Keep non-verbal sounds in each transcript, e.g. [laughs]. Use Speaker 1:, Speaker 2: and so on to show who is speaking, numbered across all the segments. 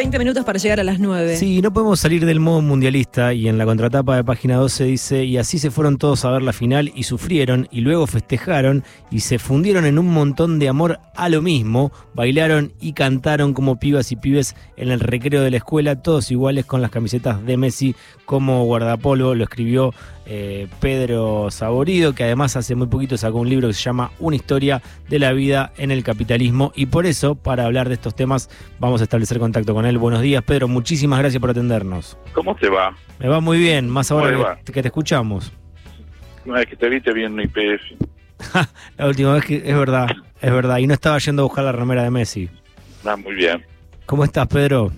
Speaker 1: 20 minutos para llegar a las 9.
Speaker 2: Sí, no podemos salir del modo mundialista y en la contratapa de página 12 dice, y así se fueron todos a ver la final y sufrieron y luego festejaron y se fundieron en un montón de amor a lo mismo, bailaron y cantaron como pibas y pibes en el recreo de la escuela, todos iguales con las camisetas de Messi como guardapolvo, lo escribió eh, Pedro Saborido, que además hace muy poquito sacó un libro que se llama Una historia de la vida en el capitalismo y por eso, para hablar de estos temas, vamos a establecer contacto con él. Buenos días, Pedro, muchísimas gracias por atendernos.
Speaker 3: ¿Cómo te va?
Speaker 2: Me va muy bien, más ahora
Speaker 3: ¿Cómo le
Speaker 2: que, que te escuchamos.
Speaker 3: Una vez que te viste bien en IPF. [laughs]
Speaker 2: La última vez que es verdad, es verdad, y no estaba yendo a buscar la remera de Messi.
Speaker 3: Ah, muy bien.
Speaker 2: ¿Cómo estás, Pedro?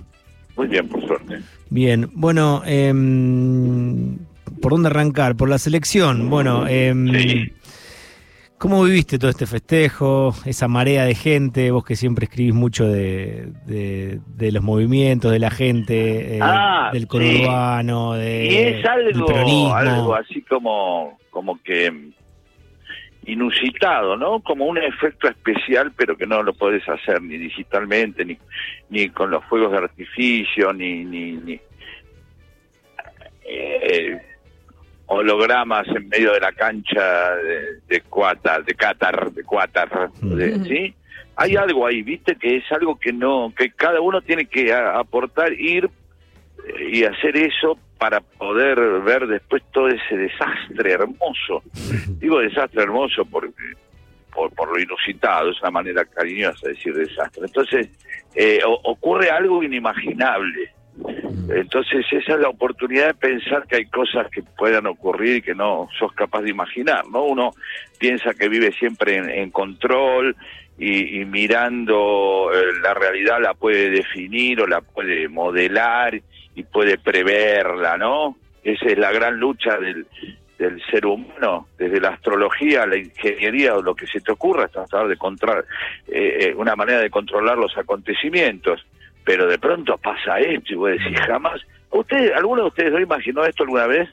Speaker 3: Muy bien, por suerte.
Speaker 2: Bien, bueno, em, ¿por dónde arrancar? Por la selección. Bueno, em,
Speaker 3: Sí.
Speaker 2: ¿cómo viviste todo este festejo, esa marea de gente? Vos que siempre escribís mucho de, de- de los movimientos, de la gente, eh,
Speaker 3: Ah,
Speaker 2: del
Speaker 3: sí.
Speaker 2: conurbano, de,
Speaker 3: y es algo, algo así como, como que mm, inusitado, ¿no? Como un efecto especial, pero que no lo podés hacer ni digitalmente, ni, ni con los fuegos de artificio, ni, ni, ni eh, hologramas en medio de la cancha de, de Qatar, de Qatar, de Qatar, de- ¿sí? Hay algo ahí, viste, que es algo que no, que cada uno tiene que a- aportar, ir eh, y hacer eso para poder ver después todo ese desastre hermoso. Digo desastre hermoso porque por, por lo inusitado, es una manera cariñosa de decir desastre. Entonces, eh, o- ocurre algo inimaginable. Entonces, esa es la oportunidad de pensar que hay cosas que puedan ocurrir que no sos capaz de imaginar, ¿no? Uno piensa que vive siempre en, control y, mirando eh, la realidad la puede definir o la puede modelar y puede preverla, ¿no? Esa es la gran lucha del, del ser humano, desde la astrología, la ingeniería o lo que se te ocurra, hasta tratar de controlar, eh, eh, una manera de controlar los acontecimientos. Pero de pronto pasa esto y vos decís, jamás. ¿Usted, ¿Alguno de ustedes no imaginó esto alguna vez?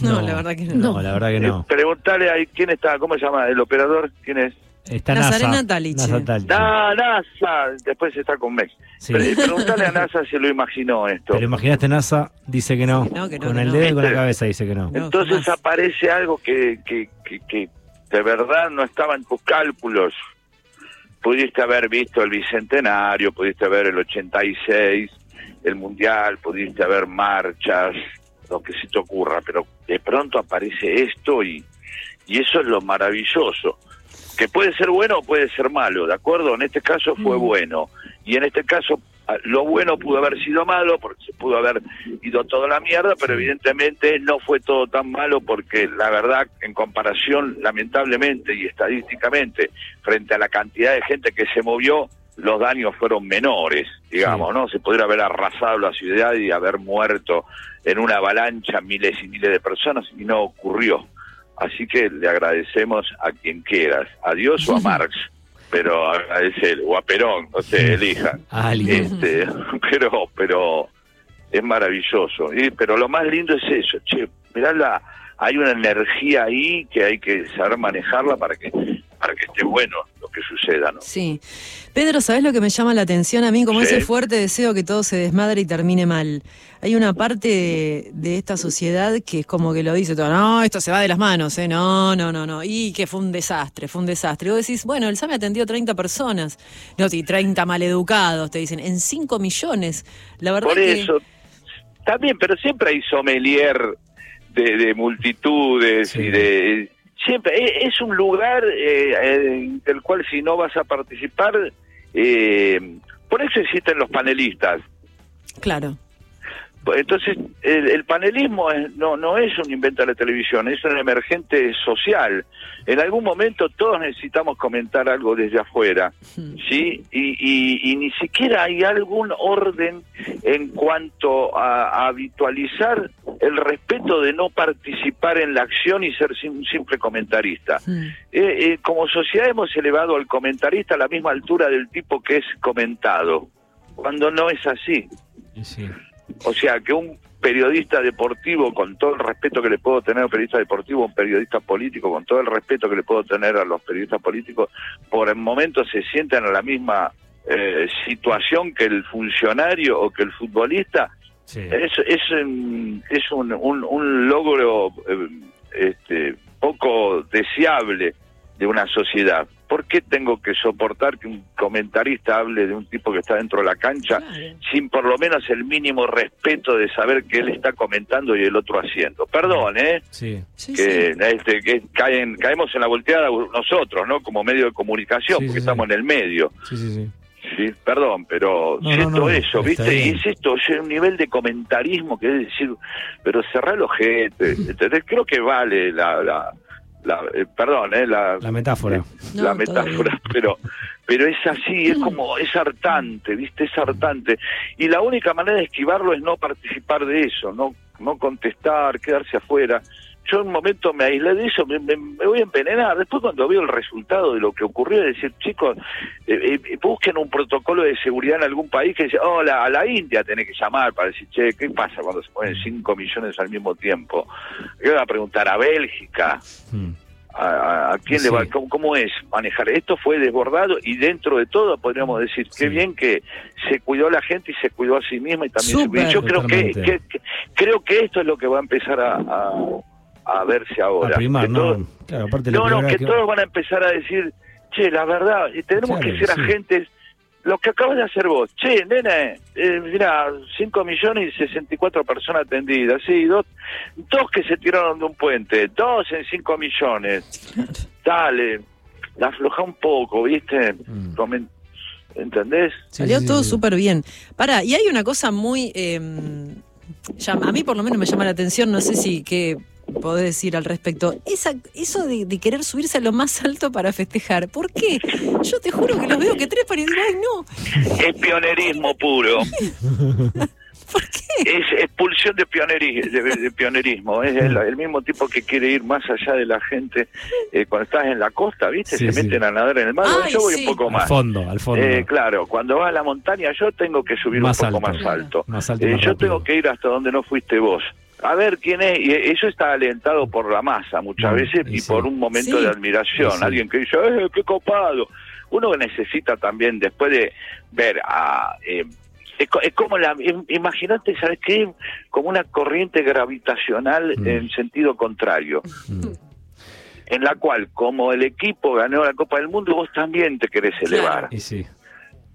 Speaker 1: No, la verdad que no.
Speaker 2: No, la verdad que no.
Speaker 3: Eh, preguntale ahí quién está, ¿cómo se llama? ¿El operador? ¿Quién es?
Speaker 2: Está
Speaker 1: Nazarena
Speaker 2: NASA. NASA Talich.
Speaker 3: Ah, NASA. Después está con Mex.
Speaker 2: Sí.
Speaker 3: Pre- [laughs] Preguntale a NASA si lo imaginó esto.
Speaker 2: Pero imaginaste NASA, dice que no.
Speaker 1: No, que no,
Speaker 2: con
Speaker 1: que
Speaker 2: el
Speaker 1: no.
Speaker 2: dedo y con la
Speaker 3: ¿Viste?
Speaker 2: cabeza dice que no.
Speaker 1: No,
Speaker 3: Entonces aparece algo que, que, que, que de verdad no estaba en tus cálculos. Pudiste haber visto el Bicentenario, pudiste ver el 86, el Mundial, pudiste haber marchas, lo que se te ocurra, pero de pronto aparece esto y, y eso es lo maravilloso. Que puede ser bueno o puede ser malo, ¿de acuerdo? En este caso fue
Speaker 1: Mm.
Speaker 3: bueno. Y en este caso lo bueno pudo haber sido malo porque se pudo haber ido toda la mierda, pero evidentemente no fue todo tan malo porque la verdad, en comparación, lamentablemente y estadísticamente, frente a la cantidad de gente que se movió, los daños fueron menores, digamos, ¿no? Se podría haber arrasado la ciudad y haber muerto en una avalancha miles y miles de personas y no ocurrió. Así que le agradecemos a quien quieras, a Dios o a Marx, pero agradecer, o a Perón, no sé, elija.
Speaker 2: A alguien.
Speaker 3: Este, [laughs] pero, pero es maravilloso. Y, pero lo más lindo es eso, che, mirá la, hay una energía ahí que hay que saber manejarla para que, para que esté bueno lo que suceda, ¿no?
Speaker 1: Sí. Pedro, ¿sabes lo que me llama la atención a mí? Como
Speaker 3: Sí.
Speaker 1: ese fuerte deseo que todo se desmadre y termine mal. Hay una parte de, de esta sociedad que es como que lo dice todo, no, esto se va de las manos, ¿eh? No, no, no, no. Y que fue un desastre, fue un desastre. Y vos decís, bueno, el SAME atendió 30 personas. No, sí, 30 maleducados, te dicen, en 5 millones. La verdad
Speaker 3: Por
Speaker 1: que...
Speaker 3: eso, también, pero siempre hay sommelier de, de multitudes
Speaker 2: Sí.
Speaker 3: y de... Siempre, e- es un lugar eh, eh, del cual si no vas a participar, eh, por eso existen los panelistas.
Speaker 1: Claro.
Speaker 3: Pues Entonces, el, el panelismo es- no, no es un invento de la televisión, es un emergente social. En algún momento todos necesitamos comentar algo desde afuera, [laughs] ¿sí? Y, y- y ni siquiera hay algún orden en cuanto a, a habitualizar el respeto de no participar en la acción y ser sim- un simple comentarista.
Speaker 1: Mm.
Speaker 3: Eh, eh, como sociedad hemos elevado al comentarista a la misma altura del tipo que es comentado, cuando no es así.
Speaker 2: Sí.
Speaker 3: O sea, que un periodista deportivo, con todo el respeto que le puedo tener a un periodista deportivo, un periodista político, con todo el respeto que le puedo tener a los periodistas políticos, por el momento se sientan a la misma eh, situación que el funcionario o que el futbolista,
Speaker 2: Sí.
Speaker 3: es, es, un- es un, un- un logro eh, este, poco deseable de una sociedad. ¿Por qué tengo que soportar que un comentarista hable de un tipo que está dentro de la cancha
Speaker 1: Claro.
Speaker 3: sin por lo menos el mínimo respeto de saber que él está comentando y el otro haciendo? Perdón, ¿eh?
Speaker 2: Sí.
Speaker 1: Sí,
Speaker 3: que,
Speaker 1: sí.
Speaker 3: este, que caen, caemos en la volteada nosotros, ¿no? Como medio de comunicación,
Speaker 2: Sí,
Speaker 3: porque
Speaker 2: sí,
Speaker 3: estamos
Speaker 2: sí.
Speaker 3: en el medio.
Speaker 2: Sí, sí, sí.
Speaker 3: Sí, perdón, pero
Speaker 2: No, no,
Speaker 3: eso, ¿viste? Y es esto, es un nivel de comentarismo que es decir, pero cerrar el ojete, [laughs] ¿entendés? Creo que vale la, la, la- eh, perdón, ¿eh? La,
Speaker 2: La metáfora.
Speaker 1: No,
Speaker 3: la metáfora, [laughs] pero pero es así, es como, es hartante, ¿viste? Es hartante. Y la única manera de esquivarlo es no participar de eso, no, no contestar, quedarse afuera. Yo en un momento me aislé de eso, me, me- me voy a envenenar. Después cuando veo el resultado de lo que ocurrió, es decir, chicos, eh, eh, busquen un protocolo de seguridad en algún país que dice, oh, la- a la India tenés que llamar para decir, che, ¿qué pasa cuando se ponen 5 millones al mismo tiempo? Yo voy a preguntar a Bélgica,
Speaker 2: Mm.
Speaker 3: a, a- a quién le va, cómo, cómo es manejar. Esto fue desbordado y dentro de todo podríamos decir
Speaker 2: Sí.
Speaker 3: qué bien que se cuidó la gente y se cuidó a sí misma y también se cuidó. Yo creo que,
Speaker 2: Totalmente.
Speaker 3: que- que- creo que esto es lo que va a empezar a, a, a verse ahora.
Speaker 2: A primar,
Speaker 3: Que
Speaker 2: ¿no? Claro, aparte
Speaker 3: no, que todos van a empezar a decir, che, la verdad, y tenemos
Speaker 2: Claro,
Speaker 3: que ser
Speaker 2: sí.
Speaker 3: agentes. Lo que acabas de hacer vos, che, nene, eh, mira, 5 millones y 64 personas atendidas, sí, dos, dos que se tiraron de un puente, dos en 5 millones. Dale, la afloja un poco, ¿viste?
Speaker 2: Mm.
Speaker 3: Comen- ¿Entendés?
Speaker 2: Sí,
Speaker 1: Salió
Speaker 2: sí,
Speaker 1: todo
Speaker 2: sí.
Speaker 1: súper bien. Para, y hay una cosa muy. eh, llama- a mí por lo menos me llama la atención, no sé si qué podés decir al respecto. Esa, eso de, de querer subirse a lo más alto para festejar. ¿Por qué? Yo te juro que los veo que trepan y digo, ay, no.
Speaker 3: Es pionerismo puro. [laughs]
Speaker 1: ¿Por qué?
Speaker 3: Es expulsión de, pioneri- de, de pionerismo. Es el, el mismo tipo que quiere ir más allá de la gente. eh, cuando estás en la costa, ¿viste?
Speaker 2: Sí,
Speaker 3: Se
Speaker 2: sí.
Speaker 3: meten a nadar en el mar.
Speaker 1: Ay,
Speaker 3: yo voy
Speaker 1: sí.
Speaker 3: un poco
Speaker 2: Al
Speaker 3: más.
Speaker 2: fondo, al fondo.
Speaker 3: Eh, claro, cuando vas a la montaña yo tengo que subir
Speaker 2: Más
Speaker 3: un poco
Speaker 2: alto.
Speaker 3: más alto.
Speaker 2: Más alto
Speaker 3: Eh,
Speaker 2: más
Speaker 3: yo
Speaker 2: rápido.
Speaker 3: tengo que ir hasta donde no fuiste vos. A ver quién es, y eso está alentado por la masa muchas
Speaker 2: Mm,
Speaker 3: veces
Speaker 2: y sí.
Speaker 3: por un momento
Speaker 1: Sí.
Speaker 3: de admiración.
Speaker 2: Sí.
Speaker 3: Alguien que dice, ¡eh, qué copado! Uno necesita también, después de ver a. eh, es, co- es como la. im- Imagínate, ¿sabes qué? Como una corriente gravitacional
Speaker 2: Mm.
Speaker 3: en sentido contrario.
Speaker 2: Mm.
Speaker 3: En la cual, como el equipo ganó la Copa del Mundo, vos también te querés elevar.
Speaker 2: Y sí.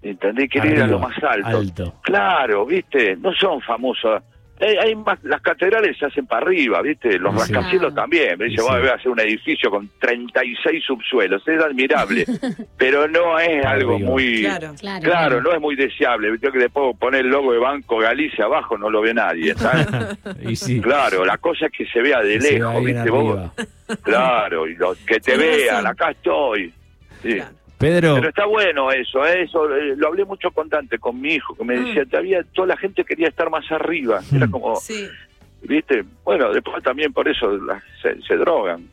Speaker 3: ¿Entendés? Querés ir a lo más alto.
Speaker 2: alto.
Speaker 3: Claro, ¿viste? No son famosos. Eh, hay más, las catedrales se hacen para arriba, ¿viste? Los
Speaker 2: Sí.
Speaker 3: rascacielos también. Me dice,
Speaker 2: Sí.
Speaker 3: voy a hacer un edificio con 36 subsuelos. Es admirable, [laughs] pero no es
Speaker 2: Para
Speaker 3: algo
Speaker 2: arriba.
Speaker 3: muy...
Speaker 1: Claro.
Speaker 4: Claro.
Speaker 3: Claro, no es muy deseable. Yo que le puedo poner el logo de Banco Galicia abajo, no lo ve nadie. [laughs] ¿sabes?
Speaker 2: y sí.
Speaker 3: claro, la cosa es que se vea de lejos, ¿viste? Vos, claro, y lo- que te vean, acá estoy. Sí.
Speaker 1: Claro.
Speaker 2: Pedro,
Speaker 3: Pero está bueno eso, ¿eh? eso eh, lo hablé mucho con Dante, con mi hijo, que me
Speaker 1: Mm.
Speaker 3: decía, todavía toda la gente quería estar más arriba. Era
Speaker 2: Mm.
Speaker 3: como,
Speaker 1: Sí.
Speaker 3: ¿viste? Bueno, después también por eso las- se, se drogan.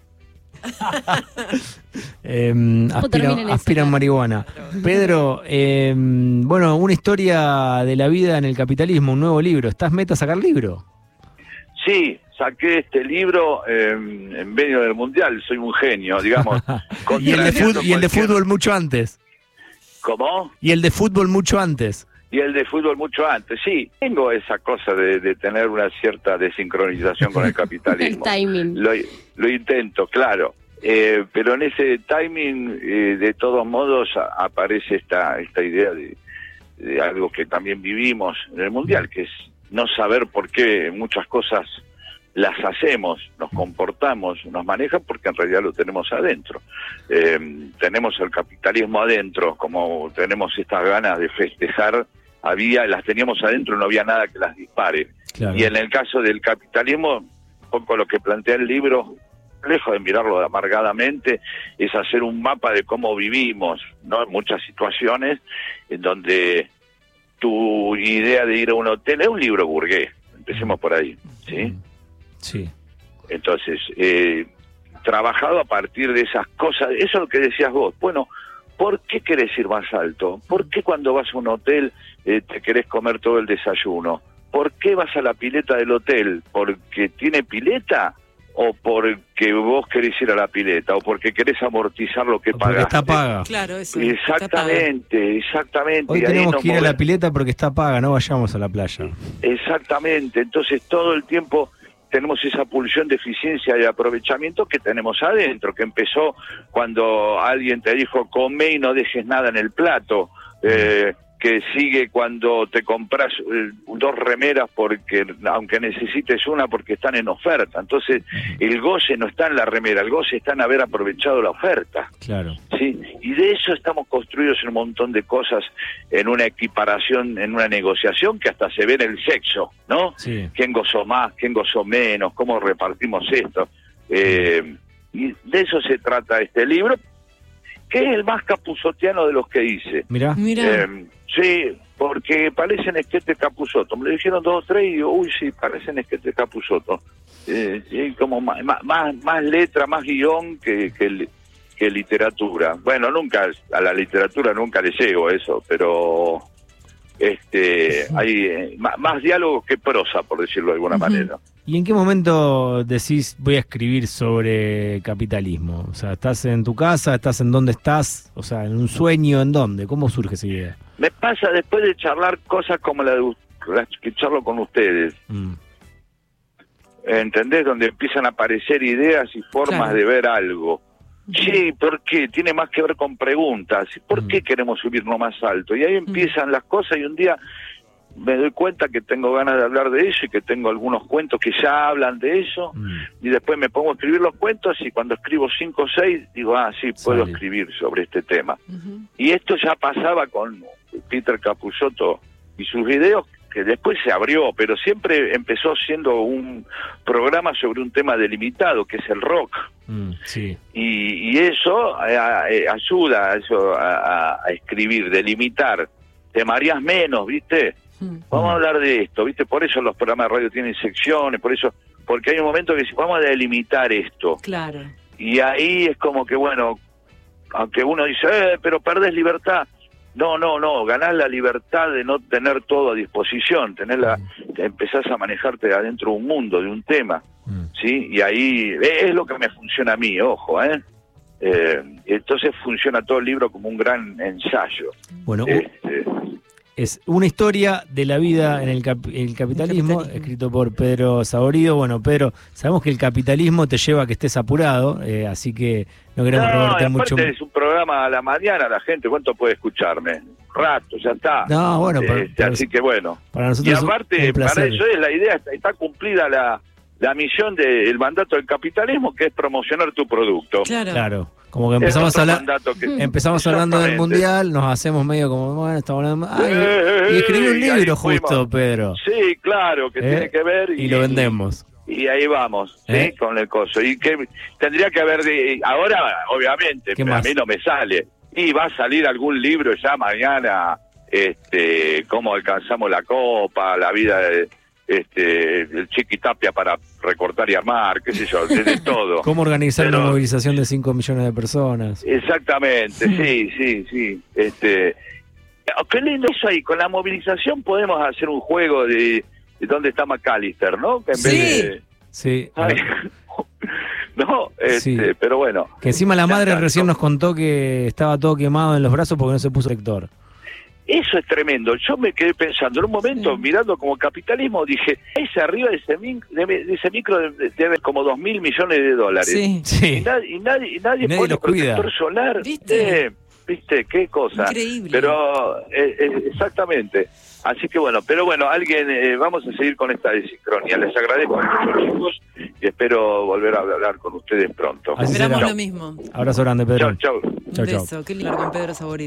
Speaker 3: [laughs]
Speaker 2: eh, aspiran, aspiran marihuana. Pedro, eh, bueno, una historia de la vida en el capitalismo, un nuevo libro. ¿Estás meta a sacar libro?
Speaker 3: Sí, saqué este libro eh, en medio del mundial, soy un genio, digamos. [laughs]
Speaker 2: y el de, fut- y el de fútbol mucho antes.
Speaker 3: ¿Cómo?
Speaker 2: Y el de fútbol mucho antes.
Speaker 3: Y el de fútbol mucho antes, sí. Tengo esa cosa de, de tener una cierta desincronización con el [laughs]
Speaker 4: El
Speaker 3: capitalismo.
Speaker 4: timing.
Speaker 3: Lo, lo intento, claro. Eh, pero en ese timing, eh, de todos modos, a- aparece esta, esta idea de, de algo que también vivimos en el Mundial, que es no saber por qué muchas cosas las hacemos, nos comportamos, nos manejan, porque en realidad lo tenemos adentro. Eh, tenemos el capitalismo adentro, como tenemos estas ganas de festejar, había, las teníamos adentro, no había nada que las dispare.
Speaker 2: Claro.
Speaker 3: Y en el caso del capitalismo, un poco lo que plantea el libro, lejos de mirarlo amargadamente, es hacer un mapa de cómo vivimos, ¿no? En muchas situaciones en donde tu idea de ir a un hotel es un libro burgués, empecemos por ahí, ¿sí?
Speaker 2: Sí.
Speaker 3: Entonces, eh, trabajado a partir de esas cosas, eso es lo que decías vos. Bueno, ¿por qué querés ir más alto? ¿Por qué cuando vas a un hotel eh, te querés comer todo el desayuno? ¿Por qué vas a la pileta del hotel? ¿Porque tiene pileta o porque vos querés ir a la pileta o porque querés amortizar lo que pagaste.
Speaker 2: está paga.
Speaker 1: Claro, eso. está paga.
Speaker 3: Exactamente, exactamente.
Speaker 2: Hoy
Speaker 3: y ahí
Speaker 2: tenemos
Speaker 3: nos
Speaker 2: que ir a la pileta porque está paga, no vayamos a la playa.
Speaker 3: Exactamente, entonces todo el tiempo tenemos esa pulsión de eficiencia y aprovechamiento que tenemos adentro, que empezó cuando alguien te dijo come y no dejes nada en el plato, eh, que sigue cuando te compras eh, dos remeras porque aunque necesites una porque están en oferta, entonces el goce no está en la remera, el goce está en haber aprovechado la oferta.
Speaker 2: Claro.
Speaker 3: Sí, y de eso estamos construidos en un montón de cosas, en una equiparación, en una negociación que hasta se ve en el sexo, ¿no?
Speaker 2: Sí.
Speaker 3: ¿Quién gozó más, quién gozó menos, cómo repartimos esto? Eh, y de eso se trata este libro, que es el más capuzotiano de los que hice.
Speaker 2: Mirá.
Speaker 1: Mira,
Speaker 3: Eh, sí, porque parecen esquete Capuzoto. Me lo dijeron dos o tres y digo, uy, sí, parecen esquete Capuzoto. Eh, como más, más, más letra, más guion que, que, que literatura. Bueno, nunca, a la literatura nunca le llego eso, pero este hay eh, ma- más, diálogos que prosa, por decirlo de alguna manera.
Speaker 2: ¿Y en qué momento decís voy a escribir sobre capitalismo? O sea, ¿estás en tu casa? ¿Estás en dónde estás? O sea, ¿en un sueño? ¿En dónde? ¿Cómo surge esa idea?
Speaker 3: Me pasa después de charlar cosas como la de las que charlo con ustedes.
Speaker 2: Mm,
Speaker 3: ¿entendés? Donde empiezan a aparecer ideas y formas
Speaker 1: Claro.
Speaker 3: de ver algo. Sí, ¿por qué? Tiene más que ver con preguntas. ¿Por
Speaker 2: Mm.
Speaker 3: qué queremos subirnos más alto? Y ahí empiezan las cosas y un día me doy cuenta que tengo ganas de hablar de eso y que tengo algunos cuentos que ya hablan de eso
Speaker 2: mm.
Speaker 3: y después me pongo a escribir los cuentos y cuando escribo cinco o seis digo, ah, sí, puedo escribir sobre este tema. Y esto ya pasaba con Peter Capusotto y sus videos, que después se abrió, pero siempre empezó siendo un programa sobre un tema delimitado, que es el rock.
Speaker 2: Mm, sí.
Speaker 3: Y, y eso eh, eh, ayuda a, eso, a, escribir, delimitar. Te mareas menos, ¿viste?
Speaker 1: Mm.
Speaker 3: Vamos a hablar de esto, ¿viste? Por eso los programas de radio tienen secciones, por eso, porque hay un momento que dice, vamos a delimitar esto.
Speaker 1: Claro.
Speaker 3: Y ahí es como que, bueno, aunque uno dice, eh, pero perdés libertad. No, no, no, ganás la libertad de no tener todo a disposición, tener la, te empezás a manejarte adentro de un mundo, de un tema,
Speaker 2: Mm.
Speaker 3: ¿sí? Y ahí es lo que me funciona a mí, ojo, ¿eh? Eh, entonces funciona todo el libro como un gran ensayo.
Speaker 2: Bueno,
Speaker 3: Este,
Speaker 2: es una historia de la vida en el, cap- el capitalismo,
Speaker 1: capitalismo.
Speaker 2: escrito por Pedro Saborido. Bueno, Pedro, sabemos que el capitalismo te lleva a que estés apurado, eh, así que no queremos
Speaker 3: no,
Speaker 2: robarte
Speaker 3: aparte
Speaker 2: mucho.
Speaker 3: es un programa a la mañana, la gente, ¿cuánto puede escucharme? Rato, ya está.
Speaker 2: No, bueno, pero-
Speaker 3: Este,
Speaker 2: pero-
Speaker 3: así que bueno.
Speaker 2: Para
Speaker 3: Y
Speaker 2: nosotros es un-
Speaker 3: aparte,
Speaker 2: un placer.
Speaker 3: para eso es la idea, está, está cumplida la, la misión del mandato del capitalismo, que es promocionar tu producto.
Speaker 1: Claro.
Speaker 2: Claro, como que empezamos a hablar,
Speaker 3: que-
Speaker 2: empezamos hablando del mundial, nos hacemos medio como, bueno, estamos hablando. Ay,
Speaker 3: Eh,
Speaker 2: y escribí un
Speaker 3: y
Speaker 2: libro
Speaker 3: fuimos.
Speaker 2: justo, Pedro.
Speaker 3: Sí, claro, que
Speaker 2: ¿Eh?
Speaker 3: tiene que ver.
Speaker 2: Y lo vendemos.
Speaker 3: Y ahí vamos, ¿sí?
Speaker 2: ¿Eh?
Speaker 3: Con el coso. Y que tendría que haber, de, ahora, obviamente,
Speaker 2: ¿Qué
Speaker 3: pero
Speaker 2: más?
Speaker 3: a mí no me sale. Y va a salir algún libro ya mañana, este, cómo alcanzamos la copa, la vida de, este, el chiquitapia para recortar y armar, qué sé yo, de, [laughs] todo.
Speaker 2: ¿Cómo organizar
Speaker 3: Pero-
Speaker 2: una movilización de 5 millones de personas?
Speaker 3: Exactamente, sí, sí, sí. Este, oh, qué lindo eso ahí. Con la movilización podemos hacer un juego de, de dónde está McAllister, ¿no? En
Speaker 1: Sí.
Speaker 3: vez de-
Speaker 2: Sí.
Speaker 3: Ay, [laughs] no, este,
Speaker 2: Sí.
Speaker 3: pero bueno.
Speaker 2: Que encima la madre recién
Speaker 3: no.
Speaker 2: nos contó que estaba todo quemado en los brazos porque no se puso lector.
Speaker 3: Eso es tremendo. Yo me quedé pensando, en un momento,
Speaker 1: Sí.
Speaker 3: mirando como capitalismo, dije, ese arriba de ese, min- de, de ese micro debe, como dos mil millones de dólares.
Speaker 1: Sí.
Speaker 3: Y,
Speaker 2: Sí.
Speaker 3: nadie, y nadie, y nadie
Speaker 2: Y nadie
Speaker 3: pone
Speaker 2: los cuida.
Speaker 3: protector solar.
Speaker 1: ¿Viste?
Speaker 3: Eh, ¿Viste? Qué cosa.
Speaker 1: Increíble.
Speaker 3: Pero, eh, eh, exactamente. Así que bueno, pero bueno, alguien, eh, vamos a seguir con esta desincronía. Les agradezco mucho, chicos, y espero volver a hablar con ustedes pronto.
Speaker 2: Así
Speaker 1: Esperamos
Speaker 2: será.
Speaker 1: lo mismo.
Speaker 2: Abrazo grande, Pedro.
Speaker 3: Chau, chau.
Speaker 1: Un
Speaker 2: Chau.
Speaker 1: Qué lindo con Pedro Saborido.